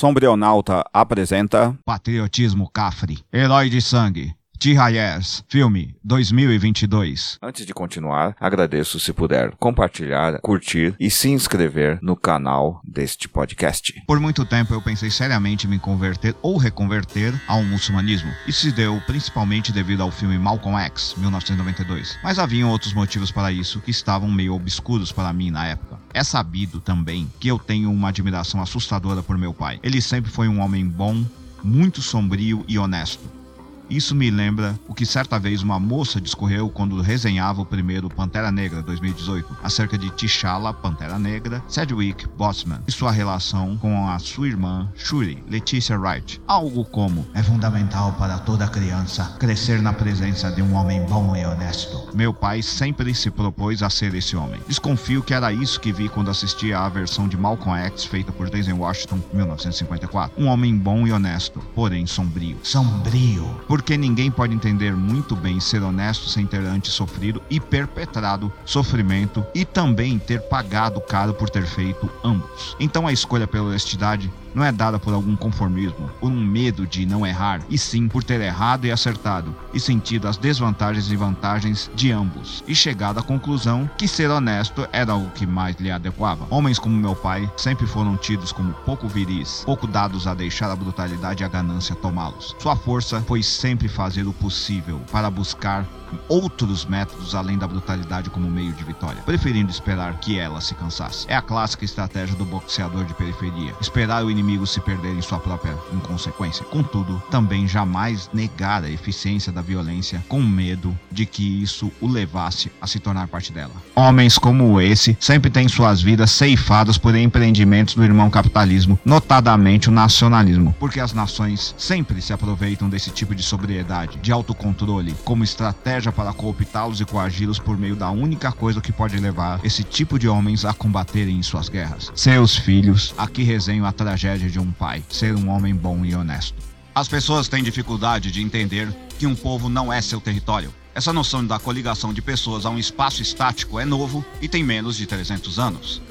Sombrionauta apresenta Patriotismo Cafre, Herói de Sangue, T-Hayers, filme 2022. Antes de continuar, agradeço se puder compartilhar, curtir e se inscrever no canal deste podcast. Por muito tempo eu pensei seriamente em me converter ou reconverter ao muçulmanismo. Isso se deu principalmente devido ao filme Malcolm X, 1992. Mas haviam outros motivos para isso que estavam meio obscuros para mim na época. É sabido também que eu tenho uma admiração assustadora por meu pai. Ele sempre foi um homem bom, muito sombrio e honesto. Isso me lembra o que certa vez uma moça discorreu quando resenhava o primeiro Pantera Negra 2018, acerca de T'Challa, Pantera Negra, Sedgwick Bossman e sua relação com a sua irmã Shuri, Leticia Wright. Algo como: É fundamental para toda criança crescer na presença de um homem bom e honesto. Meu pai sempre se propôs a ser esse homem. Desconfio que era isso que vi quando assistia à versão de Malcolm X feita por Denzel Washington em 1954. Um homem bom e honesto, porém sombrio. Sombrio. Por porque ninguém pode entender muito bem ser honesto sem ter antes sofrido e perpetrado sofrimento e também ter pagado caro por ter feito ambos. Então a escolha pela honestidade não é dada por algum conformismo, por um medo de não errar, e sim por ter errado e acertado, e sentido as desvantagens e vantagens de ambos, e chegado à conclusão que ser honesto era o que mais lhe adequava. Homens como meu pai sempre foram tidos como pouco viris, pouco dados a deixar a brutalidade e a ganância tomá-los. Sua força foi sempre fazer o possível para buscar outros métodos além da brutalidade como meio de vitória, preferindo esperar que ela se cansasse. É a clássica estratégia do boxeador de periferia: esperar o inimigo se perder em sua própria inconsequência. Contudo, também jamais negar a eficiência da violência com medo de que isso o levasse a se tornar parte dela. Homens como esse sempre têm suas vidas ceifadas por empreendimentos do irmão capitalismo, notadamente o nacionalismo, porque as nações sempre se aproveitam desse tipo de sobriedade, de autocontrole, como estratégia para cooptá-los e coagi-los por meio da única coisa que pode levar esse tipo de homens a combaterem em suas guerras. Seus filhos, aqui resenho a tragédia de um pai, ser um homem bom e honesto. As pessoas têm dificuldade de entender que um povo não é seu território. Essa noção da coligação de pessoas a um espaço estático é novo e tem menos de 300 anos.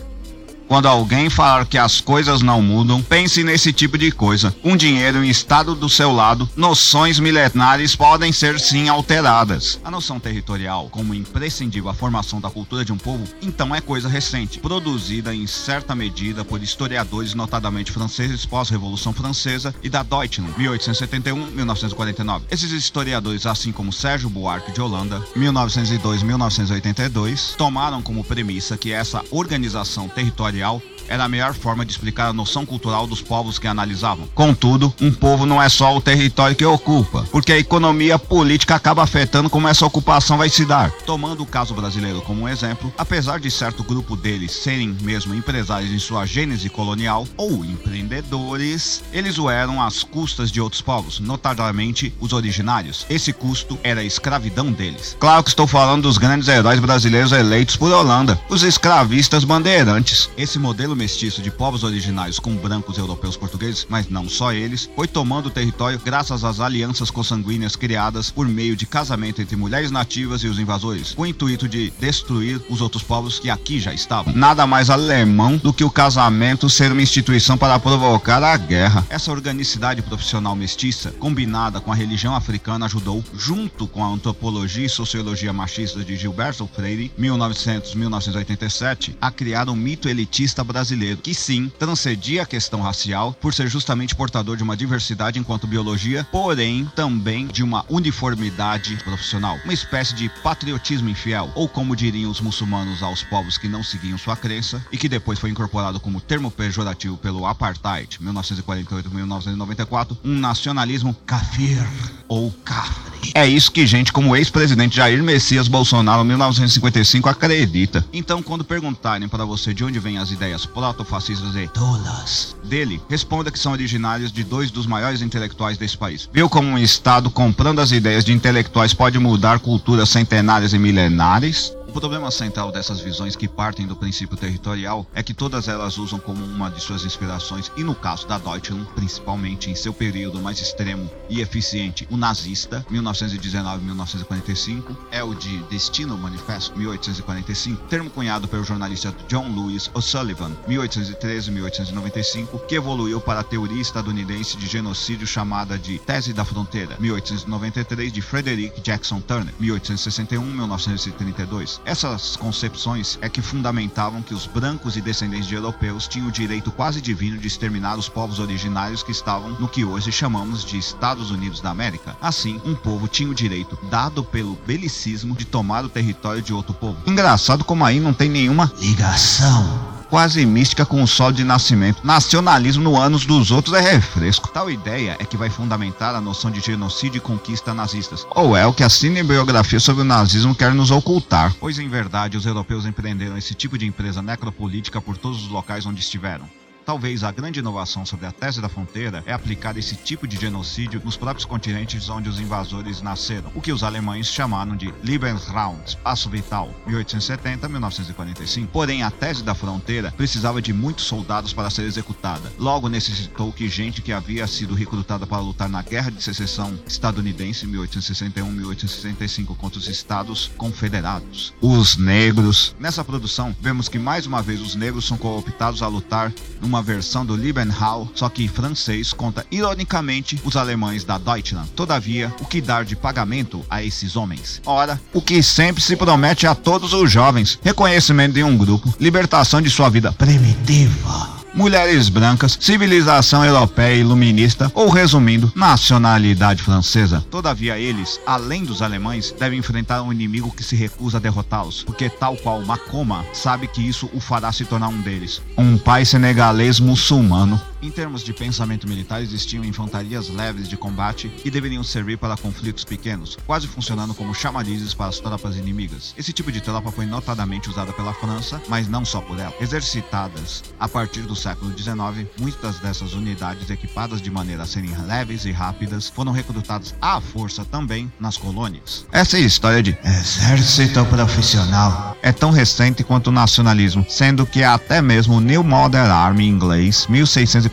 Quando alguém falar que as coisas não mudam, pense nesse tipo de coisa. Com dinheiro em estado do seu lado, noções milenares podem ser sim alteradas. A noção territorial, como imprescindível à formação da cultura de um povo, então é coisa recente, produzida em certa medida por historiadores notadamente franceses pós-Revolução Francesa e da Deutschland, 1871-1949. Esses historiadores, assim como Sérgio Buarque de Holanda, 1902-1982, tomaram como premissa que essa organização territorial material era a melhor forma de explicar a noção cultural dos povos que analisavam. Contudo, um povo não é só o território que ocupa, porque a economia política acaba afetando como essa ocupação vai se dar. Tomando o caso brasileiro como um exemplo, apesar de certo grupo deles serem mesmo empresários em sua gênese colonial ou empreendedores, eles o eram às custas de outros povos, notadamente os originários. Esse custo era a escravidão deles. Claro que estou falando dos grandes heróis brasileiros eleitos por Holanda, os escravistas bandeirantes. Esse modelo mestiço de povos originários com brancos europeus portugueses, mas não só eles, foi tomando o território graças às alianças consanguíneas criadas por meio de casamento entre mulheres nativas e os invasores, com o intuito de destruir os outros povos que aqui já estavam. Nada mais alemão do que o casamento ser uma instituição para provocar a guerra. Essa organicidade profissional mestiça, combinada com a religião africana, ajudou, junto com a antropologia e sociologia machista de Gilberto Freire, 1900-1987, a criar um mito elitista brasileiro brasileiro, que sim transcedia a questão racial por ser justamente portador de uma diversidade enquanto biologia, porém também de uma uniformidade profissional, uma espécie de patriotismo infiel, ou como diriam os muçulmanos aos povos que não seguiam sua crença e que depois foi incorporado como termo pejorativo pelo apartheid, 1948-1994, um nacionalismo kafir ou kafri. É isso que gente como o ex-presidente Jair Messias Bolsonaro, 1955, acredita. Então, quando perguntarem para você de onde vêm as ideias protofascistas e tolas dele, responda que são originários de dois dos maiores intelectuais desse país. Viu como um Estado comprando as ideias de intelectuais pode mudar culturas centenárias e milenares? O problema central dessas visões que partem do princípio territorial é que todas elas usam como uma de suas inspirações, e no caso da Deutschland, principalmente em seu período mais extremo e eficiente, o nazista, 1919-1945, é o de Destino Manifesto, 1845, termo cunhado pelo jornalista John Lewis O'Sullivan, 1813-1895, que evoluiu para a teoria estadunidense de genocídio chamada de Tese da Fronteira, 1893, de Frederick Jackson Turner, 1861-1932. Essas concepções é que fundamentavam que os brancos e descendentes de europeus tinham o direito quase divino de exterminar os povos originários que estavam no que hoje chamamos de Estados Unidos da América. Assim, um povo tinha o direito, dado pelo belicismo, de tomar o território de outro povo. Engraçado como aí não tem nenhuma ligação quase mística com o sol de nascimento. Nacionalismo no anos dos outros é refresco. Tal ideia é que vai fundamentar a noção de genocídio e conquista nazistas. Ou é o que a cinebiografia sobre o nazismo quer nos ocultar. Pois em verdade, os europeus empreenderam esse tipo de empresa necropolítica por todos os locais onde estiveram. Talvez a grande inovação sobre a tese da fronteira é aplicar esse tipo de genocídio nos próprios continentes onde os invasores nasceram, o que os alemães chamaram de Lebensraum, espaço vital, 1870-1945. Porém, a tese da fronteira precisava de muitos soldados para ser executada. Logo necessitou que gente que havia sido recrutada para lutar na Guerra de Secessão estadunidense 1861-1865 contra os Estados Confederados, os negros. Nessa produção, vemos que mais uma vez os negros são cooptados a lutar numa uma versão do Liebenhall, só que em francês, conta ironicamente os alemães da Deutschland. Todavia, o que dar de pagamento a esses homens? Ora, o que sempre se promete a todos os jovens: reconhecimento de um grupo, libertação de sua vida primitiva mulheres brancas, civilização europeia iluminista ou, resumindo, nacionalidade francesa. Todavia, eles, além dos alemães, devem enfrentar um inimigo que se recusa a derrotá-los, porque, tal qual Macoma, sabe que isso o fará se tornar um deles. Um pai senegalês muçulmano em termos de pensamento militar, existiam infantarias leves de combate que deveriam servir para conflitos pequenos, quase funcionando como chamarizes para as tropas inimigas. Esse tipo de tropa foi notadamente usada pela França, mas não só por ela. Exercitadas a partir do século XIX, muitas dessas unidades equipadas de maneira a serem leves e rápidas foram recrutadas à força também nas colônias. Essa história de exército profissional é tão recente quanto o nacionalismo, sendo que até mesmo o New Modern Army inglês, 1600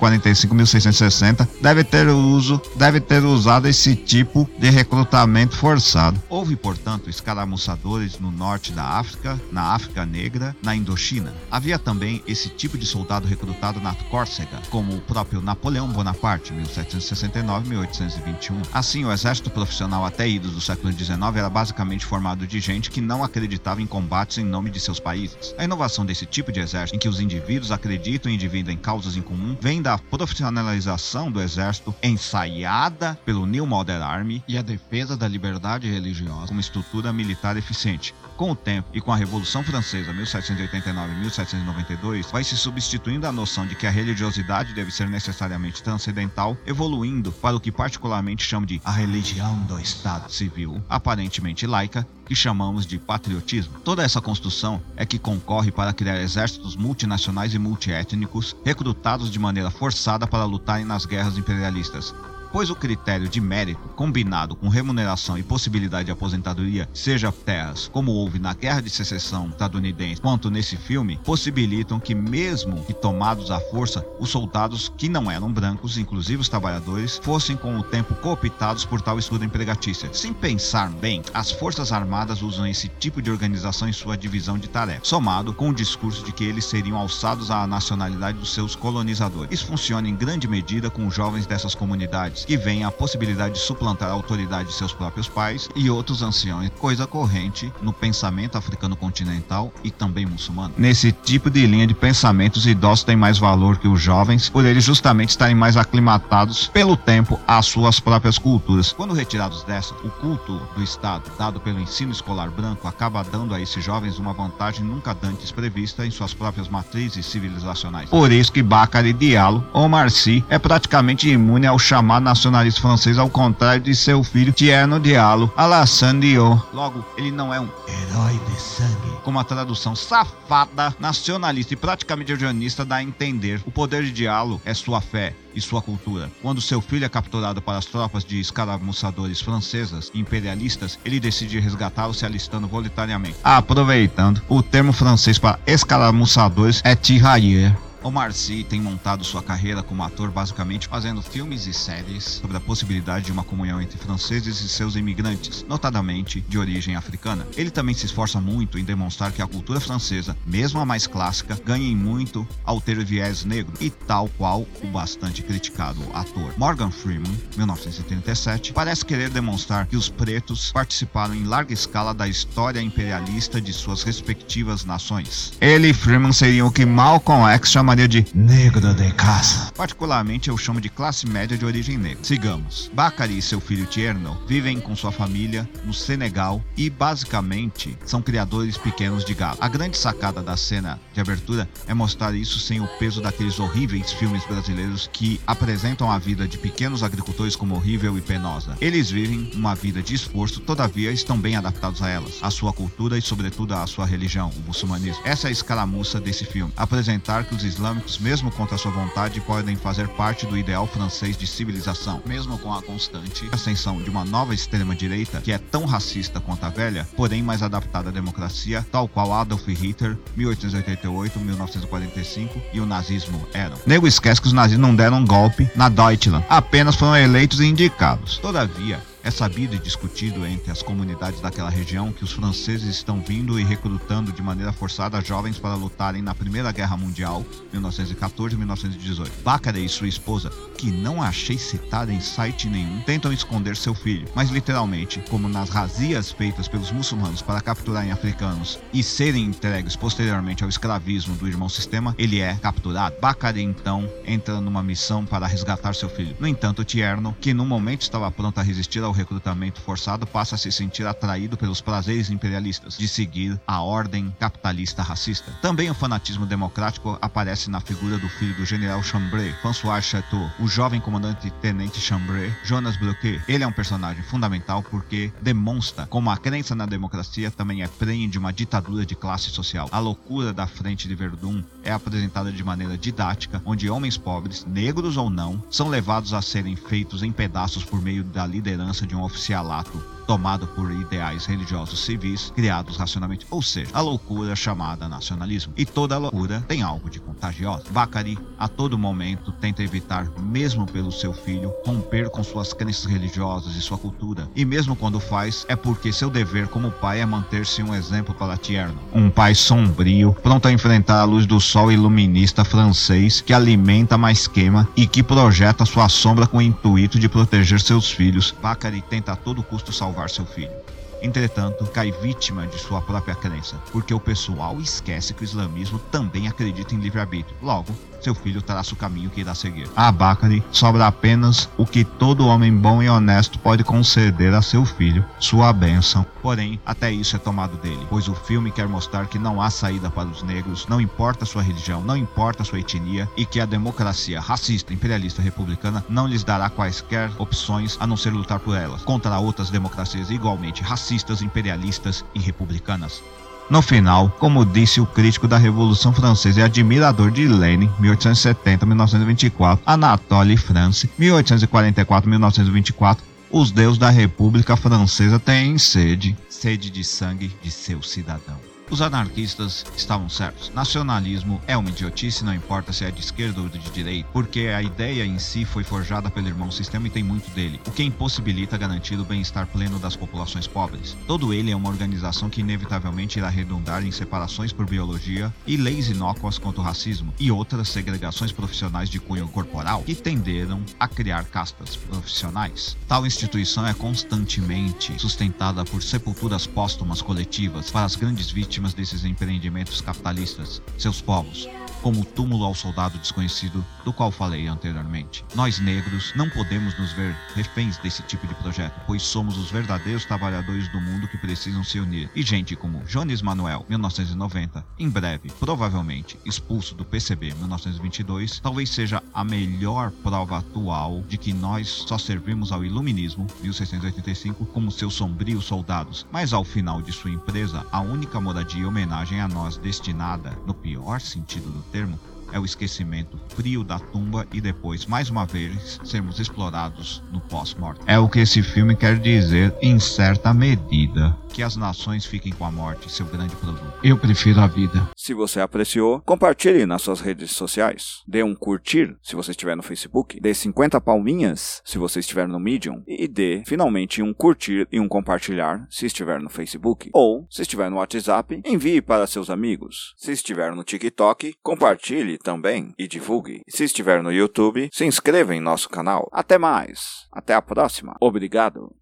1660 deve ter uso, deve ter usado esse tipo de recrutamento forçado. Houve, portanto, escaramuçadores no norte da África, na África Negra, na Indochina. Havia também esse tipo de soldado recrutado na Córcega, como o próprio Napoleão Bonaparte, 1769-1821. Assim, o exército profissional até idos do século XIX era basicamente formado de gente que não acreditava em combates em nome de seus países. A inovação desse tipo de exército, em que os indivíduos acreditam e dividem causas em comum, vem da profissionalização do exército ensaiada pelo New Model Army e a defesa da liberdade religiosa como estrutura militar eficiente. Com o tempo e com a Revolução Francesa 1789-1792, vai se substituindo a noção de que a religiosidade deve ser necessariamente transcendental, evoluindo para o que particularmente chamo de a religião do Estado civil, aparentemente laica, que chamamos de patriotismo. Toda essa construção é que concorre para criar exércitos multinacionais e multiétnicos, recrutados de maneira forçada para lutarem nas guerras imperialistas, pois o critério de mérito, combinado com remuneração e possibilidade de aposentadoria, seja terras, como houve na Guerra de Secessão estadunidense, quanto nesse filme, possibilitam que, mesmo que tomados à força, os soldados que não eram brancos, inclusive os trabalhadores, fossem com o tempo cooptados por tal estudo empregatícia. Sem pensar bem, as Forças Armadas usam esse tipo de organização em sua divisão de tarefas, somado com o discurso de que eles seriam alçados à nacionalidade dos seus colonizadores. Isso funciona em grande medida com os jovens dessas comunidades, que veem a possibilidade de suplantar a autoridade de seus próprios pais e outros anciões, coisa corrente no pensamento africano continental e também muçulmano. Nesse tipo de linha de pensamento, os idosos têm mais valor que os jovens, por eles justamente estarem mais aclimatados pelo tempo às suas próprias culturas. Quando retirados dessa, o culto do Estado, dado pelo ensino escolar branco, acaba dando a esses jovens uma vantagem nunca antes prevista em suas próprias matrizes civilizacionais. Por isso que Bacari Diallo, ou Marci, é praticamente imune ao chamado nacionalista francês ao contrário de seu filho Tierno Diallo, Alassane Diot. Logo, ele não é um herói de sangue. Com uma tradução safada, nacionalista e praticamente eugenista dá a entender. O poder de Diallo é sua fé, e sua cultura. Quando seu filho é capturado para as tropas de escaramuçadores francesas e imperialistas, ele decide resgatá-lo se alistando voluntariamente. Aproveitando, o termo francês para escaramuçadores é tirailleur. Omar Sy tem montado sua carreira como ator basicamente fazendo filmes e séries sobre a possibilidade de uma comunhão entre franceses e seus imigrantes, notadamente de origem africana. Ele também se esforça muito em demonstrar que a cultura francesa, mesmo a mais clássica, ganha muito ao ter viés negro, e tal qual o bastante criticado ator Morgan Freeman, 1937, parece querer demonstrar que os pretos participaram em larga escala da história imperialista de suas respectivas nações. Ele e Freeman seriam o que Malcolm X chamaria chamaria de negro de caça. Particularmente eu chamo de classe média de origem negra. Sigamos. Bakari e seu filho Tierno vivem com sua família no Senegal e basicamente são criadores pequenos de gado. A grande sacada da cena de abertura é mostrar isso sem o peso daqueles horríveis filmes brasileiros que apresentam a vida de pequenos agricultores como horrível e penosa. Eles vivem uma vida de esforço, todavia estão bem adaptados a elas, a sua cultura e sobretudo a sua religião, o muçulmanismo. Essa é a escaramuça desse filme. Apresentar que os islâmicos, mesmo contra sua vontade, podem fazer parte do ideal francês de civilização, mesmo com a constante ascensão de uma nova extrema-direita que é tão racista quanto a velha, porém mais adaptada à democracia, tal qual Adolf Hitler, 1888-1945 e o nazismo eram. Nego esquece que os nazistas não deram um golpe na Deutschland, apenas foram eleitos e indicados. Todavia, é sabido e discutido entre as comunidades daquela região que os franceses estão vindo e recrutando de maneira forçada jovens para lutarem na Primeira Guerra Mundial, 1914-1918. Baccarat e sua esposa, que não achei citada em site nenhum, tentam esconder seu filho, mas literalmente, como nas razias feitas pelos muçulmanos para capturarem africanos e serem entregues posteriormente ao escravismo do irmão sistema, ele é capturado. Baccarat então entra numa missão para resgatar seu filho. No entanto, Tierno, que no momento estava pronto a resistir ao recrutamento forçado passa a se sentir atraído pelos prazeres imperialistas de seguir a ordem capitalista racista. Também o fanatismo democrático aparece na figura do filho do general Chambray, François Chateau, o jovem comandante tenente Chambray, Jonas Bloquet. Ele é um personagem fundamental porque demonstra como a crença na democracia também é prenhe de uma ditadura de classe social. A loucura da frente de Verdun é apresentada de maneira didática, onde homens pobres, negros ou não, são levados a serem feitos em pedaços por meio da liderança de um oficialato tomado por ideais religiosos civis criados racionalmente, ou seja, a loucura chamada nacionalismo. E toda loucura tem algo de contagioso. Bakari, a todo momento, tenta evitar, mesmo pelo seu filho, romper com suas crenças religiosas e sua cultura. E mesmo quando faz, é porque seu dever como pai é manter-se um exemplo para Tierno. Um pai sombrio, pronto a enfrentar a luz do sol iluminista francês que alimenta, mas queima e que projeta sua sombra com o intuito de proteger seus filhos. Bakari tenta a todo custo salvar seu filho. Entretanto, cai vítima de sua própria crença, porque o pessoal esquece que o islamismo também acredita em livre-arbítrio. Logo, seu filho traça o caminho que irá seguir. A Bakari sobra apenas o que todo homem bom e honesto pode conceder a seu filho, sua bênção. Porém, até isso é tomado dele, pois o filme quer mostrar que não há saída para os negros, não importa sua religião, não importa sua etnia, e que a democracia racista, imperialista republicana não lhes dará quaisquer opções a não ser lutar por elas, contra outras democracias igualmente racistas, imperialistas e republicanas. No final, como disse o crítico da Revolução Francesa e admirador de Lenin, 1870-1924, Anatole France, 1844-1924, os deuses da República Francesa têm sede, sede de sangue de seu cidadão. Os anarquistas estavam certos. Nacionalismo é uma idiotice, não importa se é de esquerda ou de direita, porque a ideia em si foi forjada pelo irmão sistema e tem muito dele, o que impossibilita garantir o bem-estar pleno das populações pobres. Todo ele é uma organização que inevitavelmente irá redundar em separações por biologia e leis inócuas contra o racismo e outras segregações profissionais de cunho corporal que tenderam a criar castas profissionais. Tal instituição é constantemente sustentada por sepulturas póstumas coletivas para as grandes vítimas vítimas desses empreendimentos capitalistas, seus povos. Como o túmulo ao soldado desconhecido do qual falei anteriormente. Nós negros não podemos nos ver reféns desse tipo de projeto, pois somos os verdadeiros trabalhadores do mundo que precisam se unir. E gente como Jones Manuel, 1990, em breve, provavelmente expulso do PCB 1922, talvez seja a melhor prova atual de que nós só servimos ao iluminismo 1685 como seus sombrios soldados, mas ao final de sua empresa, a única moradia e homenagem a nós destinada, no pior sentido do termo, é o esquecimento frio da tumba e depois, mais uma vez, sermos explorados no pós-morte. É o que esse filme quer dizer em certa medida. Que as nações fiquem com a morte, seu grande produto. Eu prefiro a vida. Se você apreciou, compartilhe nas suas redes sociais. Dê um curtir se você estiver no Facebook. Dê 50 palminhas se você estiver no Medium. E dê, finalmente, um curtir e um compartilhar se estiver no Facebook. Ou, se estiver no WhatsApp, envie para seus amigos. Se estiver no TikTok, compartilhe também e divulgue. Se estiver no YouTube, se inscreva em nosso canal. Até mais. Até a próxima. Obrigado.